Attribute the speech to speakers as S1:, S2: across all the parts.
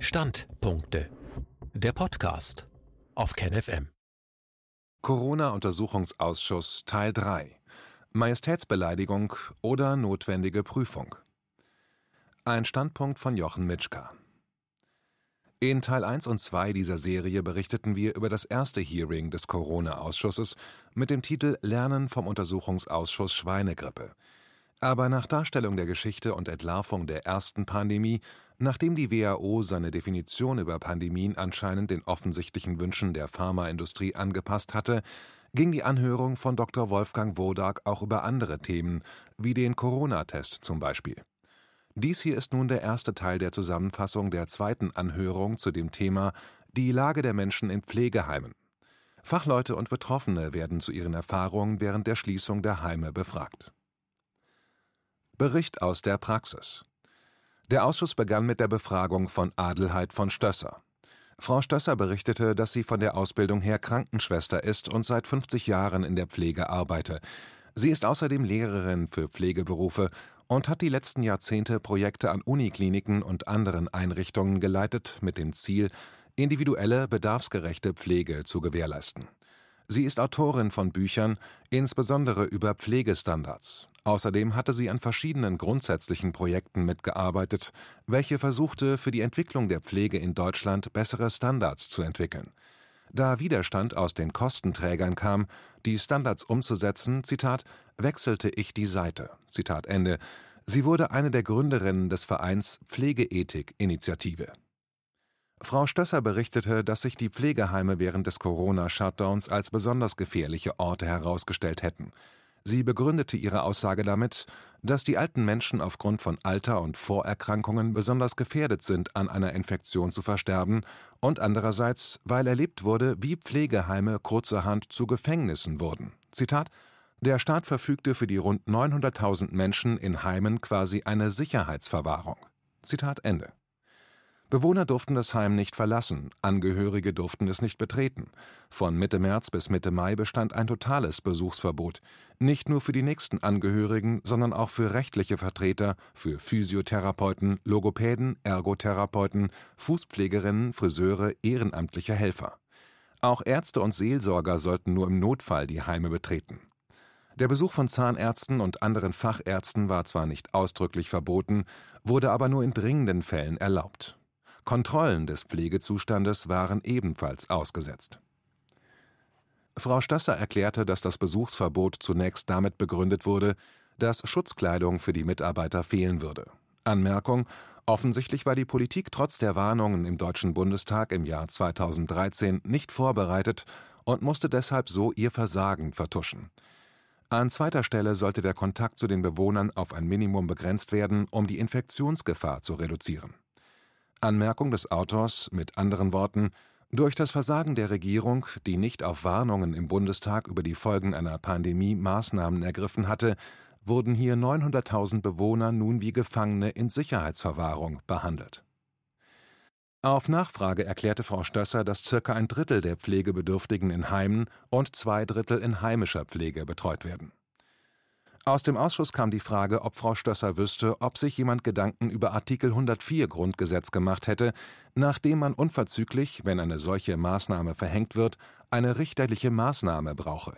S1: Standpunkte. Der Podcast auf KenFM.
S2: Corona-Untersuchungsausschuss Teil 3. Majestätsbeleidigung oder notwendige Prüfung. Ein Standpunkt von Jochen Mitschka. In Teil 1 und 2 dieser Serie berichteten wir über das erste Hearing des Corona-Ausschusses mit dem Titel Lernen vom Untersuchungsausschuss Schweinegrippe. Aber nach Darstellung der Geschichte und Entlarvung der ersten Pandemie, nachdem die WHO seine Definition über Pandemien anscheinend den offensichtlichen Wünschen der Pharmaindustrie angepasst hatte, ging die Anhörung von Dr. Wolfgang Wodak auch über andere Themen, wie den Corona-Test zum Beispiel. Dies hier ist nun der erste Teil der Zusammenfassung der zweiten Anhörung zu dem Thema Die Lage der Menschen in Pflegeheimen. Fachleute und Betroffene werden zu ihren Erfahrungen während der Schließung der Heime befragt. Bericht aus der Praxis. Der Ausschuss begann mit der Befragung von Adelheid von Stösser. Frau Stösser berichtete, dass sie von der Ausbildung her Krankenschwester ist und seit 50 Jahren in der Pflege arbeite. Sie ist außerdem Lehrerin für Pflegeberufe und hat die letzten Jahrzehnte Projekte an Unikliniken und anderen Einrichtungen geleitet mit dem Ziel, individuelle, bedarfsgerechte Pflege zu gewährleisten. Sie ist Autorin von Büchern, insbesondere über Pflegestandards. Außerdem hatte sie an verschiedenen grundsätzlichen Projekten mitgearbeitet, welche versuchte, für die Entwicklung der Pflege in Deutschland bessere Standards zu entwickeln. Da Widerstand aus den Kostenträgern kam, die Standards umzusetzen, Zitat, wechselte ich die Seite. Zitat Ende. Sie wurde eine der Gründerinnen des Vereins Pflegeethik-Initiative. Frau Stösser berichtete, dass sich die Pflegeheime während des Corona-Shutdowns als besonders gefährliche Orte herausgestellt hätten. Sie begründete ihre Aussage damit, dass die alten Menschen aufgrund von Alter und Vorerkrankungen besonders gefährdet sind, an einer Infektion zu versterben, und andererseits, weil erlebt wurde, wie Pflegeheime kurzerhand zu Gefängnissen wurden. Zitat Der Staat verfügte für die rund 900.000 Menschen in Heimen quasi eine Sicherheitsverwahrung. Zitat Ende. Bewohner durften das Heim nicht verlassen, Angehörige durften es nicht betreten. Von Mitte März bis Mitte Mai bestand ein totales Besuchsverbot, nicht nur für die nächsten Angehörigen, sondern auch für rechtliche Vertreter, für Physiotherapeuten, Logopäden, Ergotherapeuten, Fußpflegerinnen, Friseure, ehrenamtliche Helfer. Auch Ärzte und Seelsorger sollten nur im Notfall die Heime betreten. Der Besuch von Zahnärzten und anderen Fachärzten war zwar nicht ausdrücklich verboten, wurde aber nur in dringenden Fällen erlaubt. Kontrollen des Pflegezustandes waren ebenfalls ausgesetzt. Frau Stösser erklärte, dass das Besuchsverbot zunächst damit begründet wurde, dass Schutzkleidung für die Mitarbeiter fehlen würde. Anmerkung: Offensichtlich war die Politik trotz der Warnungen im Deutschen Bundestag im Jahr 2013 nicht vorbereitet und musste deshalb so ihr Versagen vertuschen. An zweiter Stelle sollte der Kontakt zu den Bewohnern auf ein Minimum begrenzt werden, um die Infektionsgefahr zu reduzieren Anmerkung des Autors mit anderen Worten: Durch das Versagen der Regierung, die nicht auf Warnungen im Bundestag über die Folgen einer Pandemie Maßnahmen ergriffen hatte, wurden hier 900.000 Bewohner nun wie Gefangene in Sicherheitsverwahrung behandelt. Auf Nachfrage erklärte Frau Stösser, dass circa ein Drittel der Pflegebedürftigen in Heimen und zwei Drittel in heimischer Pflege betreut werden aus dem Ausschuss kam die Frage, ob Frau Stösser wüsste, ob sich jemand Gedanken über Artikel 104 Grundgesetz gemacht hätte, nachdem man unverzüglich, wenn eine solche Maßnahme verhängt wird, eine richterliche Maßnahme brauche.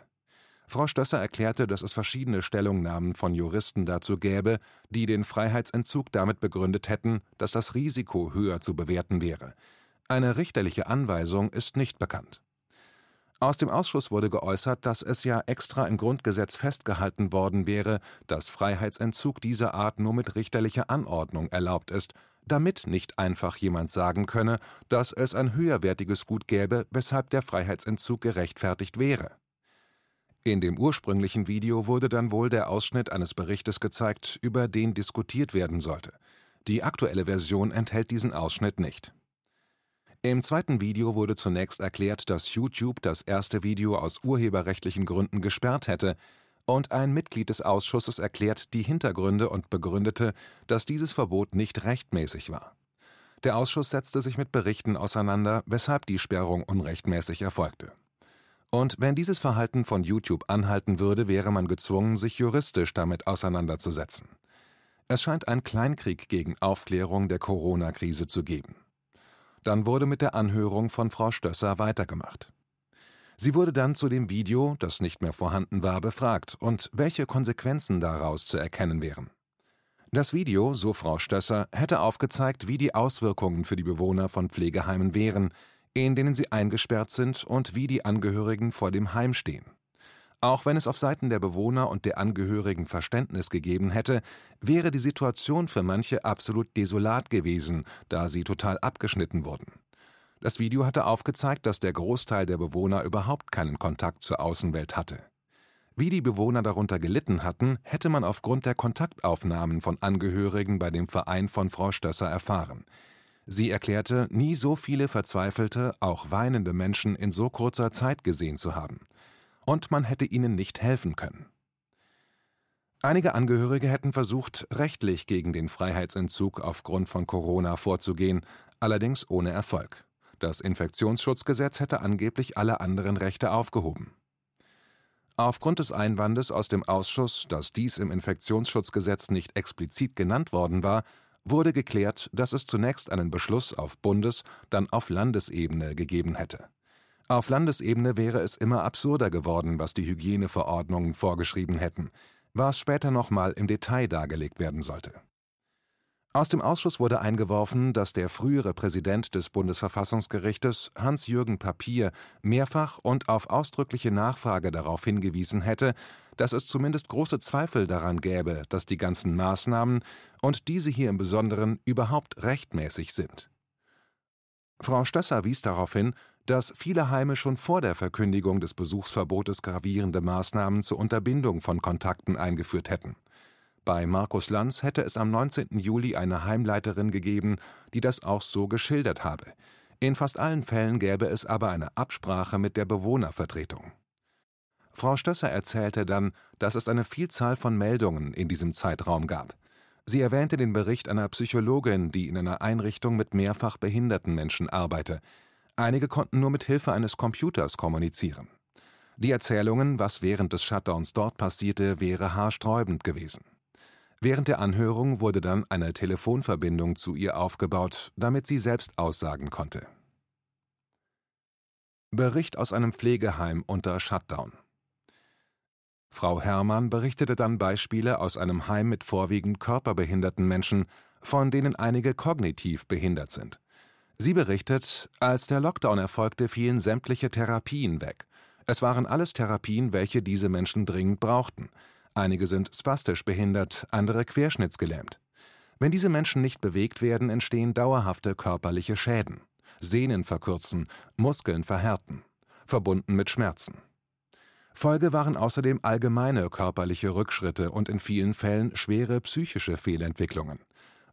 S2: Frau Stösser erklärte, dass es verschiedene Stellungnahmen von Juristen dazu gäbe, die den Freiheitsentzug damit begründet hätten, dass das Risiko höher zu bewerten wäre. Eine richterliche Anweisung ist nicht bekannt. Aus dem Ausschuss wurde geäußert, dass es ja extra im Grundgesetz festgehalten worden wäre, dass Freiheitsentzug dieser Art nur mit richterlicher Anordnung erlaubt ist, damit nicht einfach jemand sagen könne, dass es ein höherwertiges Gut gäbe, weshalb der Freiheitsentzug gerechtfertigt wäre. In dem ursprünglichen Video wurde dann wohl der Ausschnitt eines Berichtes gezeigt, über den diskutiert werden sollte. Die aktuelle Version enthält diesen Ausschnitt nicht im zweiten Video wurde zunächst erklärt, dass YouTube das erste Video aus urheberrechtlichen Gründen gesperrt hätte, und ein Mitglied des Ausschusses erklärt die Hintergründe und begründete, dass dieses Verbot nicht rechtmäßig war. Der Ausschuss setzte sich mit Berichten auseinander, weshalb die Sperrung unrechtmäßig erfolgte. Und wenn dieses Verhalten von YouTube anhalten würde, wäre man gezwungen, sich juristisch damit auseinanderzusetzen. Es scheint ein Kleinkrieg gegen Aufklärung der Corona-Krise zu geben. Dann wurde mit der Anhörung von Frau Stösser weitergemacht. Sie wurde dann zu dem Video, das nicht mehr vorhanden war, befragt und welche Konsequenzen daraus zu erkennen wären. Das Video, so Frau Stösser, hätte aufgezeigt, wie die Auswirkungen für die Bewohner von Pflegeheimen wären, in denen sie eingesperrt sind und wie die Angehörigen vor dem Heim stehen. Auch wenn es auf Seiten der Bewohner und der Angehörigen Verständnis gegeben hätte, wäre die Situation für manche absolut desolat gewesen, da sie total abgeschnitten wurden. Das Video hatte aufgezeigt, dass der Großteil der Bewohner überhaupt keinen Kontakt zur Außenwelt hatte. Wie die Bewohner darunter gelitten hatten, hätte man aufgrund der Kontaktaufnahmen von Angehörigen bei dem Verein von Frau Stösser erfahren. Sie erklärte, nie so viele verzweifelte, auch weinende Menschen in so kurzer Zeit gesehen zu haben und man hätte ihnen nicht helfen können. Einige Angehörige hätten versucht, rechtlich gegen den Freiheitsentzug aufgrund von Corona vorzugehen, allerdings ohne Erfolg. Das Infektionsschutzgesetz hätte angeblich alle anderen Rechte aufgehoben. Aufgrund des Einwandes aus dem Ausschuss, dass dies im Infektionsschutzgesetz nicht explizit genannt worden war, wurde geklärt, dass es zunächst einen Beschluss auf Bundes-, dann auf Landesebene gegeben hätte. Auf Landesebene wäre es immer absurder geworden, was die Hygieneverordnungen vorgeschrieben hätten, was später nochmal im Detail dargelegt werden sollte. Aus dem Ausschuss wurde eingeworfen, dass der frühere Präsident des Bundesverfassungsgerichtes, Hans-Jürgen Papier, mehrfach und auf ausdrückliche Nachfrage darauf hingewiesen hätte, dass es zumindest große Zweifel daran gäbe, dass die ganzen Maßnahmen und diese hier im Besonderen überhaupt rechtmäßig sind. Frau Stösser wies darauf hin, dass viele Heime schon vor der Verkündigung des Besuchsverbotes gravierende Maßnahmen zur Unterbindung von Kontakten eingeführt hätten. Bei Markus Lanz hätte es am 19. Juli eine Heimleiterin gegeben, die das auch so geschildert habe. In fast allen Fällen gäbe es aber eine Absprache mit der Bewohnervertretung. Frau Stösser erzählte dann, dass es eine Vielzahl von Meldungen in diesem Zeitraum gab. Sie erwähnte den Bericht einer Psychologin, die in einer Einrichtung mit mehrfach behinderten Menschen arbeite. Einige konnten nur mit Hilfe eines Computers kommunizieren. Die Erzählungen, was während des Shutdowns dort passierte, wäre haarsträubend gewesen. Während der Anhörung wurde dann eine Telefonverbindung zu ihr aufgebaut, damit sie selbst aussagen konnte. Bericht aus einem Pflegeheim unter Shutdown Frau Herrmann berichtete dann Beispiele aus einem Heim mit vorwiegend körperbehinderten Menschen, von denen einige kognitiv behindert sind. Sie berichtet, als der Lockdown erfolgte, fielen sämtliche Therapien weg. Es waren alles Therapien, welche diese Menschen dringend brauchten. Einige sind spastisch behindert, andere querschnittsgelähmt. Wenn diese Menschen nicht bewegt werden, entstehen dauerhafte körperliche Schäden. Sehnen verkürzen, Muskeln verhärten, verbunden mit Schmerzen. Folge waren außerdem allgemeine körperliche Rückschritte und in vielen Fällen schwere psychische Fehlentwicklungen.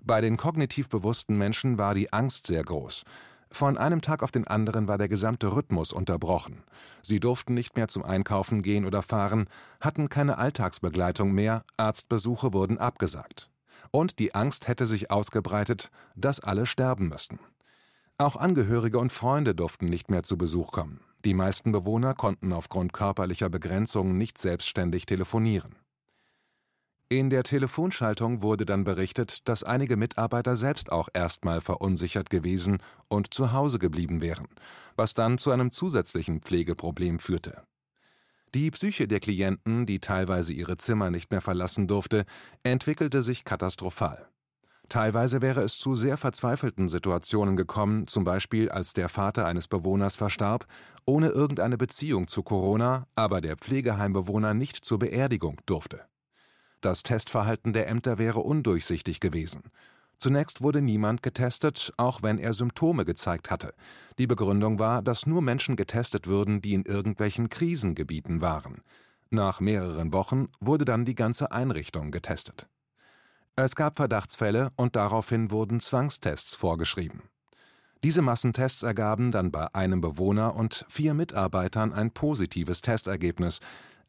S2: Bei den kognitiv bewussten Menschen war die Angst sehr groß. Von einem Tag auf den anderen war der gesamte Rhythmus unterbrochen. Sie durften nicht mehr zum Einkaufen gehen oder fahren, hatten keine Alltagsbegleitung mehr, Arztbesuche wurden abgesagt. Und die Angst hätte sich ausgebreitet, dass alle sterben müssten. Auch Angehörige und Freunde durften nicht mehr zu Besuch kommen. Die meisten Bewohner konnten aufgrund körperlicher Begrenzungen nicht selbstständig telefonieren. In der Telefonschaltung wurde dann berichtet, dass einige Mitarbeiter selbst auch erstmal verunsichert gewesen und zu Hause geblieben wären, was dann zu einem zusätzlichen Pflegeproblem führte. Die Psyche der Klienten, die teilweise ihre Zimmer nicht mehr verlassen durfte, entwickelte sich katastrophal. Teilweise wäre es zu sehr verzweifelten Situationen gekommen, zum Beispiel als der Vater eines Bewohners verstarb, ohne irgendeine Beziehung zu Corona, aber der Pflegeheimbewohner nicht zur Beerdigung durfte. Das Testverhalten der Ämter wäre undurchsichtig gewesen. Zunächst wurde niemand getestet, auch wenn er Symptome gezeigt hatte. Die Begründung war, dass nur Menschen getestet würden, die in irgendwelchen Krisengebieten waren. Nach mehreren Wochen wurde dann die ganze Einrichtung getestet. Es gab Verdachtsfälle und daraufhin wurden Zwangstests vorgeschrieben. Diese Massentests ergaben dann bei einem Bewohner und vier Mitarbeitern ein positives Testergebnis,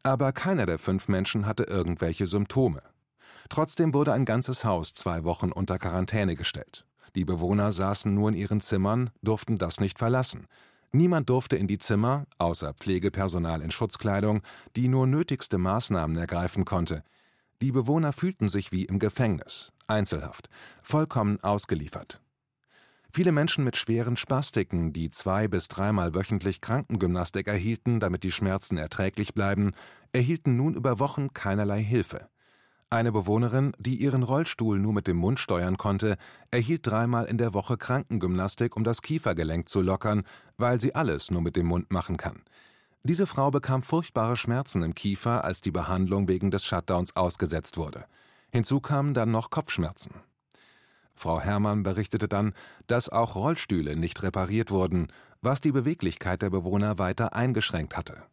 S2: aber keiner der fünf Menschen hatte irgendwelche Symptome. Trotzdem wurde ein ganzes Haus zwei Wochen unter Quarantäne gestellt. Die Bewohner saßen nur in ihren Zimmern, durften das nicht verlassen. Niemand durfte in die Zimmer, außer Pflegepersonal in Schutzkleidung, die nur nötigste Maßnahmen ergreifen konnte. Die Bewohner fühlten sich wie im Gefängnis, Einzelhaft, vollkommen ausgeliefert. Viele Menschen mit schweren Spastiken, die zwei bis dreimal wöchentlich Krankengymnastik erhielten, damit die Schmerzen erträglich bleiben, erhielten nun über Wochen keinerlei Hilfe. Eine Bewohnerin, die ihren Rollstuhl nur mit dem Mund steuern konnte, erhielt dreimal in der Woche Krankengymnastik, um das Kiefergelenk zu lockern, weil sie alles nur mit dem Mund machen kann. Diese Frau bekam furchtbare Schmerzen im Kiefer, als die Behandlung wegen des Shutdowns ausgesetzt wurde. Hinzu kamen dann noch Kopfschmerzen. Frau Herrmann berichtete dann, dass auch Rollstühle nicht repariert wurden, was die Beweglichkeit der Bewohner weiter eingeschränkt hatte.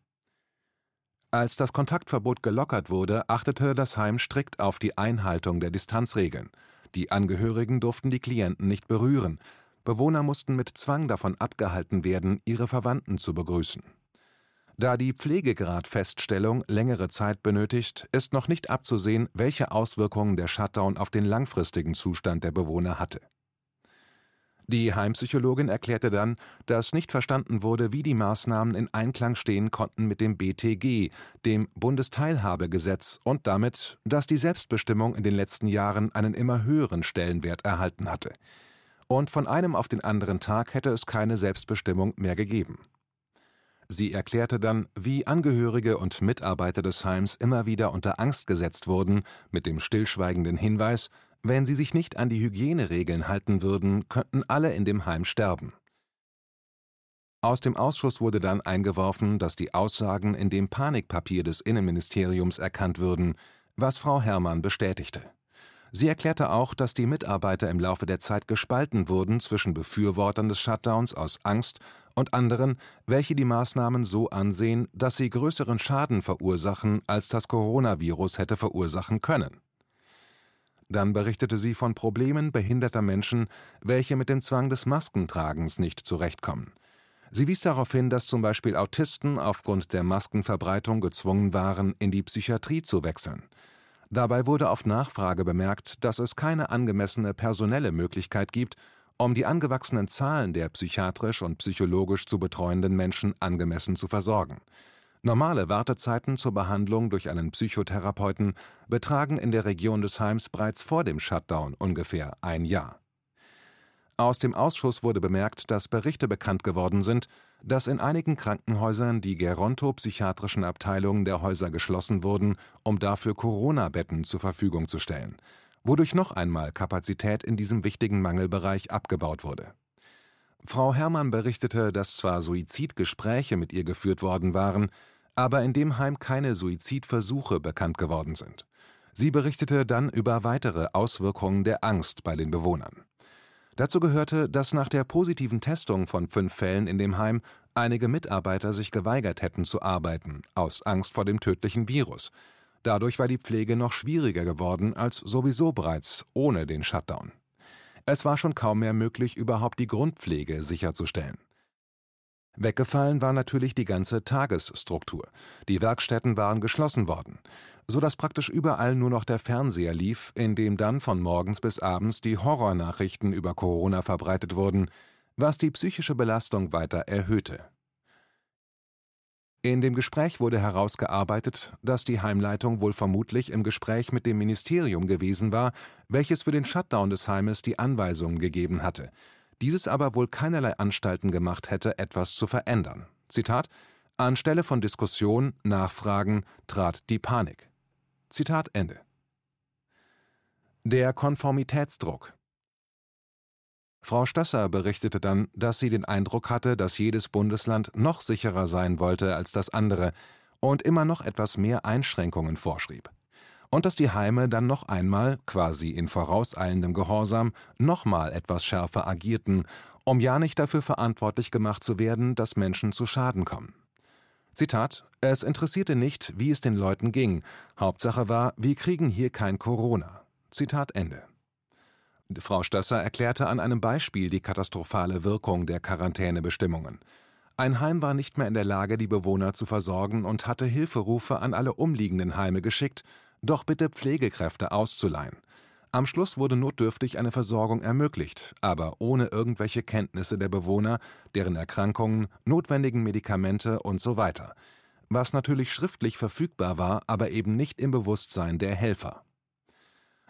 S2: Als das Kontaktverbot gelockert wurde, achtete das Heim strikt auf die Einhaltung der Distanzregeln. Die Angehörigen durften die Klienten nicht berühren. Bewohner mussten mit Zwang davon abgehalten werden, ihre Verwandten zu begrüßen. Da die Pflegegradfeststellung längere Zeit benötigt, ist noch nicht abzusehen, welche Auswirkungen der Shutdown auf den langfristigen Zustand der Bewohner hatte. Die Heimpsychologin erklärte dann, dass nicht verstanden wurde, wie die Maßnahmen in Einklang stehen konnten mit dem BTG, dem Bundesteilhabegesetz, und damit, dass die Selbstbestimmung in den letzten Jahren einen immer höheren Stellenwert erhalten hatte. Und von einem auf den anderen Tag hätte es keine Selbstbestimmung mehr gegeben. Sie erklärte dann, wie Angehörige und Mitarbeiter des Heims immer wieder unter Angst gesetzt wurden, mit dem stillschweigenden Hinweis, wenn sie sich nicht an die Hygieneregeln halten würden, könnten alle in dem Heim sterben. Aus dem Ausschuss wurde dann eingeworfen, dass die Aussagen in dem Panikpapier des Innenministeriums erkannt würden, was Frau Herrmann bestätigte. Sie erklärte auch, dass die Mitarbeiter im Laufe der Zeit gespalten wurden zwischen Befürwortern des Shutdowns aus Angst und anderen, welche die Maßnahmen so ansehen, dass sie größeren Schaden verursachen, als das Coronavirus hätte verursachen können. Dann berichtete sie von Problemen behinderter Menschen, welche mit dem Zwang des Maskentragens nicht zurechtkommen. Sie wies darauf hin, dass zum Beispiel Autisten aufgrund der Maskenverbreitung gezwungen waren, in die Psychiatrie zu wechseln. Dabei wurde auf Nachfrage bemerkt, dass es keine angemessene personelle Möglichkeit gibt, um die angewachsenen Zahlen der psychiatrisch und psychologisch zu betreuenden Menschen angemessen zu versorgen. Normale Wartezeiten zur Behandlung durch einen Psychotherapeuten betragen in der Region des Heims bereits vor dem Shutdown ungefähr ein Jahr. Aus dem Ausschuss wurde bemerkt, dass Berichte bekannt geworden sind, dass in einigen Krankenhäusern die gerontopsychiatrischen Abteilungen der Häuser geschlossen wurden, um dafür Corona-Betten zur Verfügung zu stellen wodurch noch einmal Kapazität in diesem wichtigen Mangelbereich abgebaut wurde. Frau Herrmann berichtete, dass zwar Suizidgespräche mit ihr geführt worden waren, aber in dem Heim keine Suizidversuche bekannt geworden sind. Sie berichtete dann über weitere Auswirkungen der Angst bei den Bewohnern. Dazu gehörte, dass nach der positiven Testung von fünf Fällen in dem Heim einige Mitarbeiter sich geweigert hätten zu arbeiten, aus Angst vor dem tödlichen Virus, Dadurch war die Pflege noch schwieriger geworden als sowieso bereits ohne den Shutdown. Es war schon kaum mehr möglich, überhaupt die Grundpflege sicherzustellen. Weggefallen war natürlich die ganze Tagesstruktur. Die Werkstätten waren geschlossen worden, so dass praktisch überall nur noch der Fernseher lief, in dem dann von morgens bis abends die Horrornachrichten über Corona verbreitet wurden, was die psychische Belastung weiter erhöhte. In dem Gespräch wurde herausgearbeitet, dass die Heimleitung wohl vermutlich im Gespräch mit dem Ministerium gewesen war, welches für den Shutdown des Heimes die Anweisungen gegeben hatte, dieses aber wohl keinerlei Anstalten gemacht hätte, etwas zu verändern. Zitat Anstelle von Diskussion, Nachfragen trat die Panik. Zitat Ende. Der Konformitätsdruck Frau Stasser berichtete dann, dass sie den Eindruck hatte, dass jedes Bundesland noch sicherer sein wollte als das andere und immer noch etwas mehr Einschränkungen vorschrieb. Und dass die Heime dann noch einmal, quasi in vorauseilendem Gehorsam, nochmal etwas schärfer agierten, um ja nicht dafür verantwortlich gemacht zu werden, dass Menschen zu Schaden kommen. Zitat: Es interessierte nicht, wie es den Leuten ging. Hauptsache war, wir kriegen hier kein Corona. Zitat Ende. Frau Stösser erklärte an einem Beispiel die katastrophale Wirkung der Quarantänebestimmungen. Ein Heim war nicht mehr in der Lage, die Bewohner zu versorgen und hatte Hilferufe an alle umliegenden Heime geschickt, doch bitte Pflegekräfte auszuleihen. Am Schluss wurde notdürftig eine Versorgung ermöglicht, aber ohne irgendwelche Kenntnisse der Bewohner, deren Erkrankungen, notwendigen Medikamente und so weiter. Was natürlich schriftlich verfügbar war, aber eben nicht im Bewusstsein der Helfer.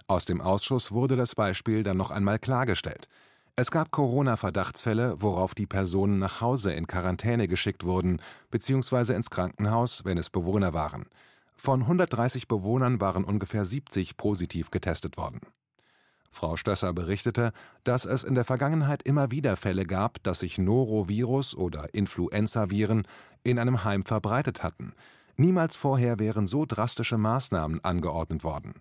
S2: Aus dem Ausschuss wurde das Beispiel dann noch einmal klargestellt. Es gab Corona-Verdachtsfälle, worauf die Personen nach Hause in Quarantäne geschickt wurden bzw. ins Krankenhaus, wenn es Bewohner waren. Von 130 Bewohnern waren ungefähr 70 positiv getestet worden. Frau Stösser berichtete, dass es in der Vergangenheit immer wieder Fälle gab, dass sich Norovirus oder Influenzaviren in einem Heim verbreitet hatten. Niemals vorher wären so drastische Maßnahmen angeordnet worden.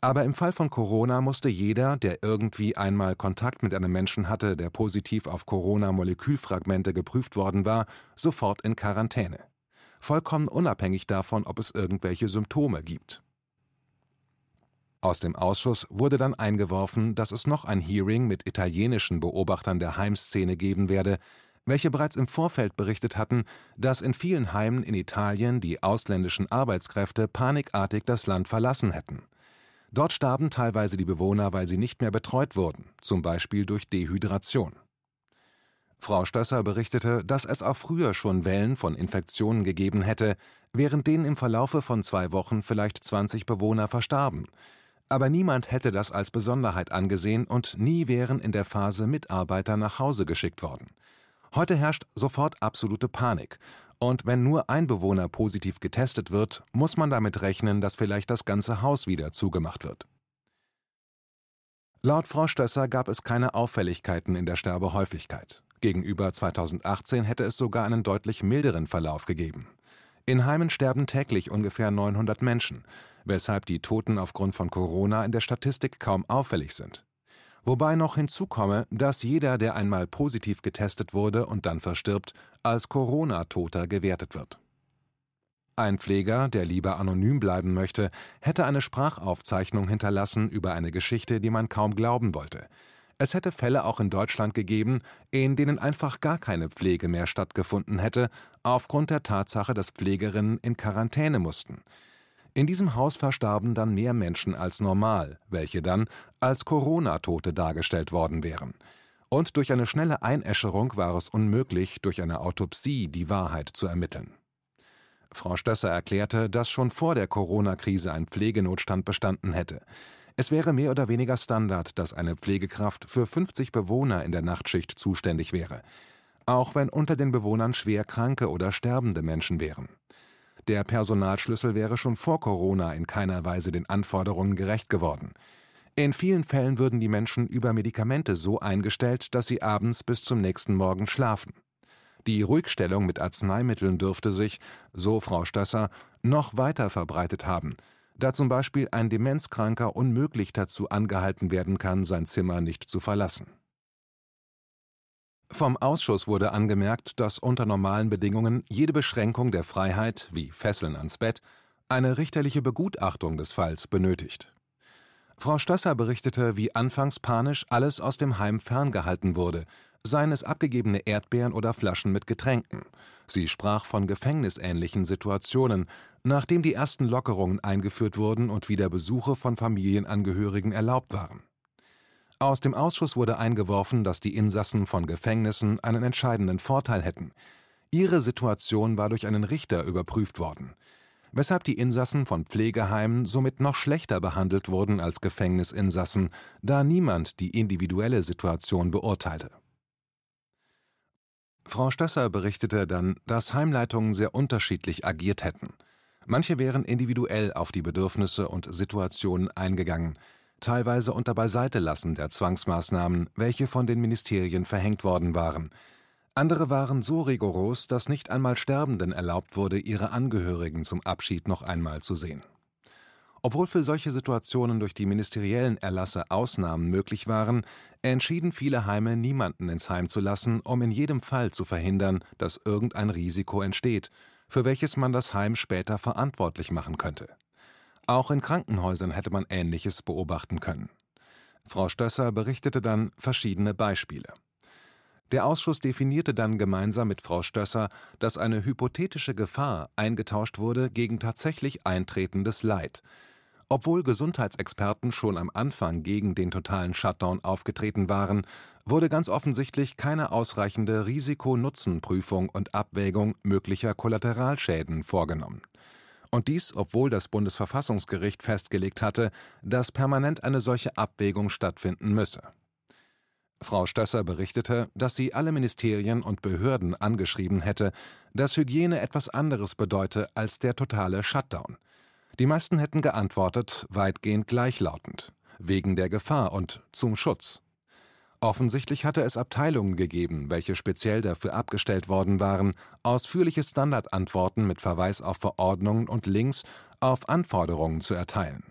S2: Aber im Fall von Corona musste jeder, der irgendwie einmal Kontakt mit einem Menschen hatte, der positiv auf Corona-Molekülfragmente geprüft worden war, sofort in Quarantäne. Vollkommen unabhängig davon, ob es irgendwelche Symptome gibt. Aus dem Ausschuss wurde dann eingeworfen, dass es noch ein Hearing mit italienischen Beobachtern der Heimszene geben werde, welche bereits im Vorfeld berichtet hatten, dass in vielen Heimen in Italien die ausländischen Arbeitskräfte panikartig das Land verlassen hätten. Dort starben teilweise die Bewohner, weil sie nicht mehr betreut wurden, zum Beispiel durch Dehydration. Frau Stösser berichtete, dass es auch früher schon Wellen von Infektionen gegeben hätte, während denen im Verlaufe von zwei Wochen vielleicht 20 Bewohner verstarben. Aber niemand hätte das als Besonderheit angesehen und nie wären in der Phase Mitarbeiter nach Hause geschickt worden. Heute herrscht sofort absolute Panik. Und wenn nur ein Bewohner positiv getestet wird, muss man damit rechnen, dass vielleicht das ganze Haus wieder zugemacht wird. Laut Frau Stösser gab es keine Auffälligkeiten in der Sterbehäufigkeit. Gegenüber 2018 hätte es sogar einen deutlich milderen Verlauf gegeben. In Heimen sterben täglich ungefähr 900 Menschen, weshalb die Toten aufgrund von Corona in der Statistik kaum auffällig sind. Wobei noch hinzukomme, dass jeder, der einmal positiv getestet wurde und dann verstirbt, als Corona-Toter gewertet wird. Ein Pfleger, der lieber anonym bleiben möchte, hätte eine Sprachaufzeichnung hinterlassen über eine Geschichte, die man kaum glauben wollte. Es hätte Fälle auch in Deutschland gegeben, in denen einfach gar keine Pflege mehr stattgefunden hätte, aufgrund der Tatsache, dass Pflegerinnen in Quarantäne mussten. In diesem Haus verstarben dann mehr Menschen als normal, welche dann als Corona-Tote dargestellt worden wären. Und durch eine schnelle Einäscherung war es unmöglich, durch eine Autopsie die Wahrheit zu ermitteln. Frau Stösser erklärte, dass schon vor der Corona-Krise ein Pflegenotstand bestanden hätte. Es wäre mehr oder weniger Standard, dass eine Pflegekraft für 50 Bewohner in der Nachtschicht zuständig wäre, auch wenn unter den Bewohnern schwer kranke oder sterbende Menschen wären. Der Personalschlüssel wäre schon vor Corona in keiner Weise den Anforderungen gerecht geworden. In vielen Fällen würden die Menschen über Medikamente so eingestellt, dass sie abends bis zum nächsten Morgen schlafen. Die Ruhigstellung mit Arzneimitteln dürfte sich, so Frau Stösser, noch weiter verbreitet haben, da zum Beispiel ein Demenzkranker unmöglich dazu angehalten werden kann, sein Zimmer nicht zu verlassen. Vom Ausschuss wurde angemerkt, dass unter normalen Bedingungen jede Beschränkung der Freiheit, wie Fesseln ans Bett, eine richterliche Begutachtung des Falls benötigt. Frau Stösser berichtete, wie anfangs panisch alles aus dem Heim ferngehalten wurde, seien es abgegebene Erdbeeren oder Flaschen mit Getränken. Sie sprach von gefängnisähnlichen Situationen, nachdem die ersten Lockerungen eingeführt wurden und wieder Besuche von Familienangehörigen erlaubt waren. Aus dem Ausschuss wurde eingeworfen, dass die Insassen von Gefängnissen einen entscheidenden Vorteil hätten. Ihre Situation war durch einen Richter überprüft worden, weshalb die Insassen von Pflegeheimen somit noch schlechter behandelt wurden als Gefängnisinsassen, da niemand die individuelle Situation beurteilte. Frau Stösser berichtete dann, dass Heimleitungen sehr unterschiedlich agiert hätten. Manche wären individuell auf die Bedürfnisse und Situationen eingegangen, teilweise unter Beiseitelassen der Zwangsmaßnahmen, welche von den Ministerien verhängt worden waren. Andere waren so rigoros, dass nicht einmal Sterbenden erlaubt wurde, ihre Angehörigen zum Abschied noch einmal zu sehen. Obwohl für solche Situationen durch die ministeriellen Erlasse Ausnahmen möglich waren, entschieden viele Heime, niemanden ins Heim zu lassen, um in jedem Fall zu verhindern, dass irgendein Risiko entsteht, für welches man das Heim später verantwortlich machen könnte. Auch in Krankenhäusern hätte man Ähnliches beobachten können. Frau Stösser berichtete dann verschiedene Beispiele. Der Ausschuss definierte dann gemeinsam mit Frau Stösser, dass eine hypothetische Gefahr eingetauscht wurde gegen tatsächlich eintretendes Leid. Obwohl Gesundheitsexperten schon am Anfang gegen den totalen Shutdown aufgetreten waren, wurde ganz offensichtlich keine ausreichende Risiko-Nutzen-Prüfung und Abwägung möglicher Kollateralschäden vorgenommen und dies, obwohl das Bundesverfassungsgericht festgelegt hatte, dass permanent eine solche Abwägung stattfinden müsse. Frau Stösser berichtete, dass sie alle Ministerien und Behörden angeschrieben hätte, dass Hygiene etwas anderes bedeute als der totale Shutdown. Die meisten hätten geantwortet, weitgehend gleichlautend, wegen der Gefahr und zum Schutz. Offensichtlich hatte es Abteilungen gegeben, welche speziell dafür abgestellt worden waren, ausführliche Standardantworten mit Verweis auf Verordnungen und Links auf Anforderungen zu erteilen.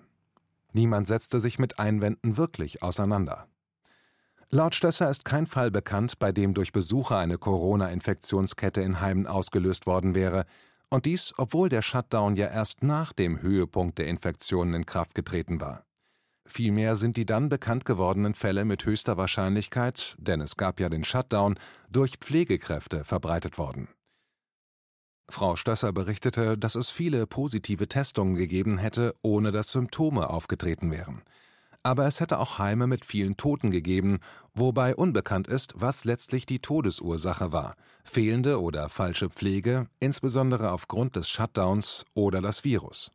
S2: Niemand setzte sich mit Einwänden wirklich auseinander. Laut Stösser ist kein Fall bekannt, bei dem durch Besucher eine Corona-Infektionskette in Heimen ausgelöst worden wäre, und dies, obwohl der Shutdown ja erst nach dem Höhepunkt der Infektionen in Kraft getreten war. Vielmehr sind die dann bekannt gewordenen Fälle mit höchster Wahrscheinlichkeit, denn es gab ja den Shutdown, durch Pflegekräfte verbreitet worden. Frau Stösser berichtete, dass es viele positive Testungen gegeben hätte, ohne dass Symptome aufgetreten wären aber es hätte auch Heime mit vielen Toten gegeben, wobei unbekannt ist, was letztlich die Todesursache war, fehlende oder falsche Pflege, insbesondere aufgrund des Shutdowns oder das Virus.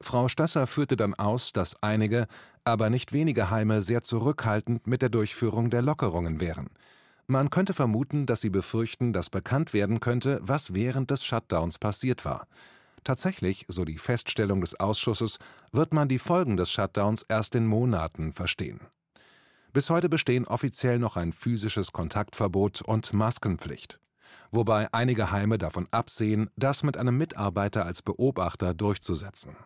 S2: Frau Stasser führte dann aus, dass einige, aber nicht wenige Heime sehr zurückhaltend mit der Durchführung der Lockerungen wären. Man könnte vermuten, dass sie befürchten, dass bekannt werden könnte, was während des Shutdowns passiert war. Tatsächlich, so die Feststellung des Ausschusses, wird man die Folgen des Shutdowns erst in Monaten verstehen. Bis heute bestehen offiziell noch ein physisches Kontaktverbot und Maskenpflicht, wobei einige Heime davon absehen, das mit einem Mitarbeiter als Beobachter durchzusetzen.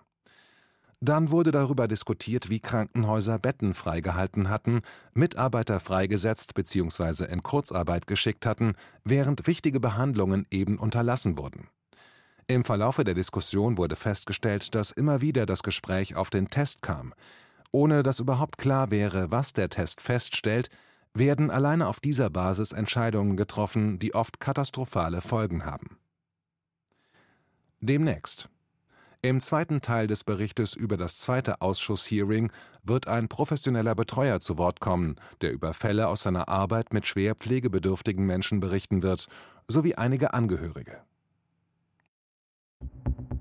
S2: Dann wurde darüber diskutiert, wie Krankenhäuser Betten freigehalten hatten, Mitarbeiter freigesetzt bzw. in Kurzarbeit geschickt hatten, während wichtige Behandlungen eben unterlassen wurden. Im Verlaufe der Diskussion wurde festgestellt, dass immer wieder das Gespräch auf den Test kam. Ohne dass überhaupt klar wäre, was der Test feststellt, werden alleine auf dieser Basis Entscheidungen getroffen, die oft katastrophale Folgen haben. Demnächst. Im zweiten Teil des Berichtes über das zweite Ausschusshearing wird ein professioneller Betreuer zu Wort kommen, der über Fälle aus seiner Arbeit mit schwer pflegebedürftigen Menschen berichten wird, sowie einige Angehörige. Thank you.